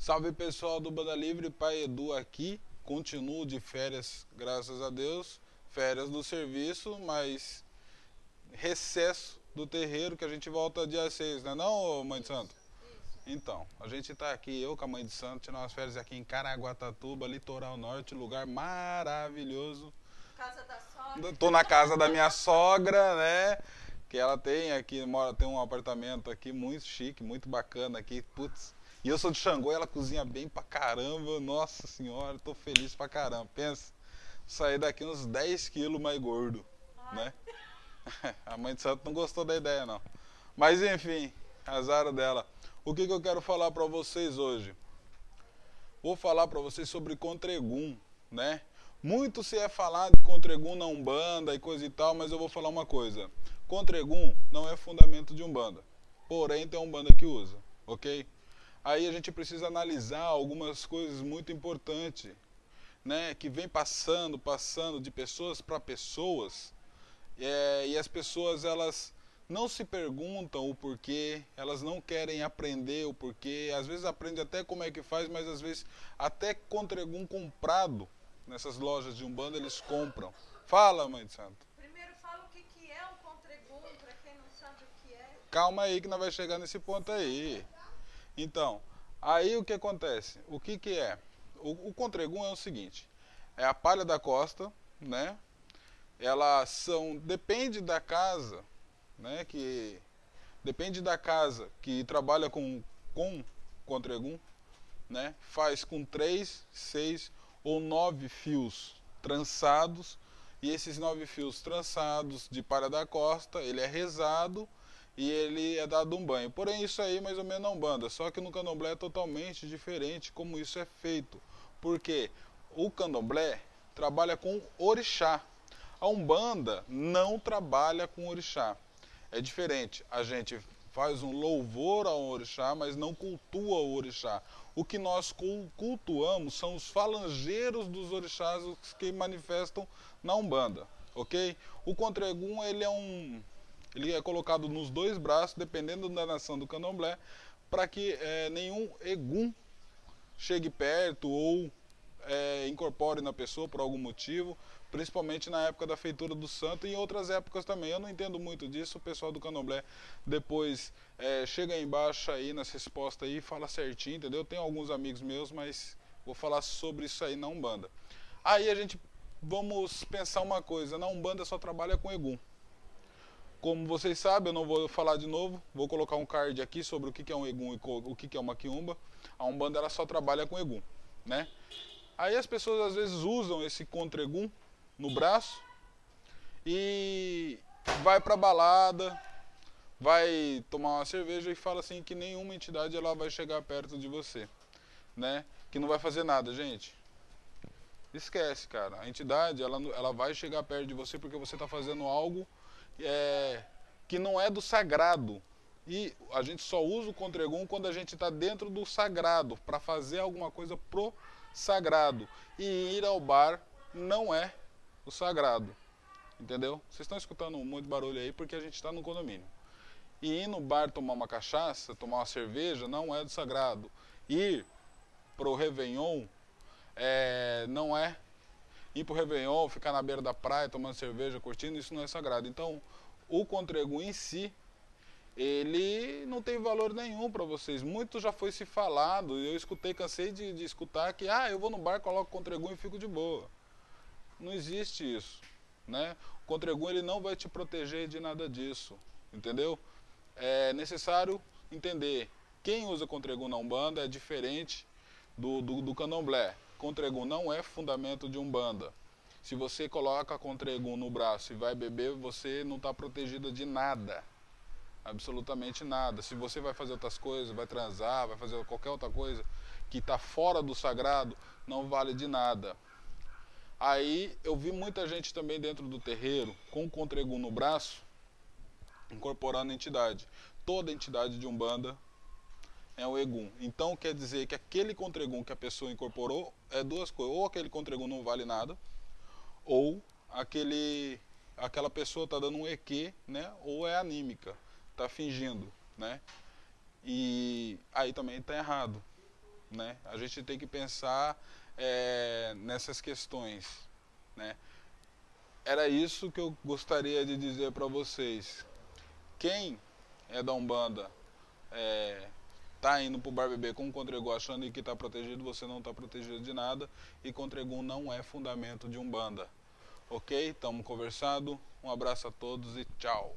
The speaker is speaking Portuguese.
Salve pessoal do Banda Livre, Pai Edu aqui. Continuo de férias, graças a Deus. Férias do serviço, mas recesso do terreiro que a gente volta dia 6, não é não, Mãe de Santo? Então, a gente está aqui, eu com a Mãe de Santo, tirando umas férias aqui em Caraguatatuba, litoral norte, lugar maravilhoso. Casa da sogra. Tô na casa da minha sogra, né? Que ela tem aqui, mora, tem um apartamento aqui muito chique, muito bacana aqui, putz. E eu sou de Xangô e ela cozinha bem pra caramba. Nossa senhora, tô feliz pra caramba. Pensa, sair daqui uns 10 quilos mais gordo, né? A mãe de santo não gostou da ideia, não. Mas enfim, azar dela. O que, que eu quero falar pra vocês hoje? Vou falar pra vocês sobre Contregum, né? Muito se é falado de Contregum na Umbanda e coisa e tal, mas eu vou falar uma coisa. Contregum não é fundamento de Umbanda. Porém, tem Umbanda que usa, ok? Aí a gente precisa analisar algumas coisas muito importantes, né? Que vem passando, passando de pessoas para pessoas. É, e as pessoas, elas não se perguntam o porquê, elas não querem aprender o porquê. Às vezes aprende até como é que faz, mas às vezes até Contregum comprado nessas lojas de Umbanda eles compram. Fala, mãe de santo. Primeiro fala o que, que é o contregum, para quem não sabe o que é. Calma aí que nós vai chegar nesse ponto aí. Então, aí o que acontece? O que que é? O, o contregum é o seguinte, é a palha da costa, né? Elas são, depende da casa, né? Que depende da casa que trabalha com com contregum, né? Faz com três, seis ou nove fios trançados e esses nove fios trançados de palha da costa, ele é rezado e ele é dado um banho. Porém, isso aí mais ou menos não banda, só que no candomblé é totalmente diferente como isso é feito. Porque o candomblé trabalha com orixá. A Umbanda não trabalha com orixá. É diferente. A gente faz um louvor ao orixá, mas não cultua o orixá. O que nós cultuamos são os falangeiros dos orixás que manifestam na Umbanda, ok? O contregum, ele é um ele é colocado nos dois braços, dependendo da nação do candomblé, para que é, nenhum egum chegue perto ou é, incorpore na pessoa por algum motivo, principalmente na época da feitura do santo e em outras épocas também. Eu não entendo muito disso, o pessoal do candomblé depois é, chega embaixo aí nas respostas e fala certinho, entendeu? Tenho alguns amigos meus, mas vou falar sobre isso aí na Umbanda. Aí a gente, vamos pensar uma coisa, na Umbanda só trabalha com egum. Como vocês sabem, eu não vou falar de novo, vou colocar um card aqui sobre o que é um egum e o que é uma quiumba. A Umbanda ela só trabalha com egum, né? Aí as pessoas às vezes usam esse contregum no braço e vai pra balada, vai tomar uma cerveja e fala assim que nenhuma entidade ela vai chegar perto de você, né? Que não vai fazer nada, gente. Esquece, cara. A entidade ela, ela vai chegar perto de você porque você está fazendo algo é, que não é do sagrado. E a gente só usa o contregum quando a gente está dentro do sagrado, para fazer alguma coisa pro sagrado. E ir ao bar não é o sagrado. Entendeu? Vocês estão escutando muito barulho aí porque a gente está no condomínio. E ir no bar tomar uma cachaça, tomar uma cerveja, não é do sagrado. Ir pro Réveillon é, não é ir pro Réveillon, ficar na beira da praia tomando cerveja, curtindo, isso não é sagrado. Então, o contrego em si, ele não tem valor nenhum para vocês. Muito já foi se falado, eu escutei, cansei de, de escutar que, ah, eu vou no bar, coloco contregum e fico de boa. Não existe isso, né? O contregum, ele não vai te proteger de nada disso, entendeu? É necessário entender, quem usa contregum na Umbanda é diferente do, do, do candomblé. Contregum não é fundamento de Umbanda. Se você coloca Contregum no braço e vai beber, você não está protegida de nada. Absolutamente nada. Se você vai fazer outras coisas, vai transar, vai fazer qualquer outra coisa que está fora do sagrado, não vale de nada. Aí eu vi muita gente também dentro do terreiro com o Contregum no braço, incorporando a entidade. Toda entidade de Umbanda é o egum. Então quer dizer que aquele contregum que a pessoa incorporou é duas coisas. Ou aquele contregum não vale nada, ou aquele aquela pessoa está dando um EQ, né? Ou é anímica, está fingindo, né? E aí também está errado. né? A gente tem que pensar é, nessas questões, né? Era isso que eu gostaria de dizer para vocês. Quem é da Umbanda é, tá indo pro bar beber com Contregum achando que está protegido, você não está protegido de nada e Contregum não é fundamento de Umbanda. Ok? Estamos conversando. Um abraço a todos e tchau.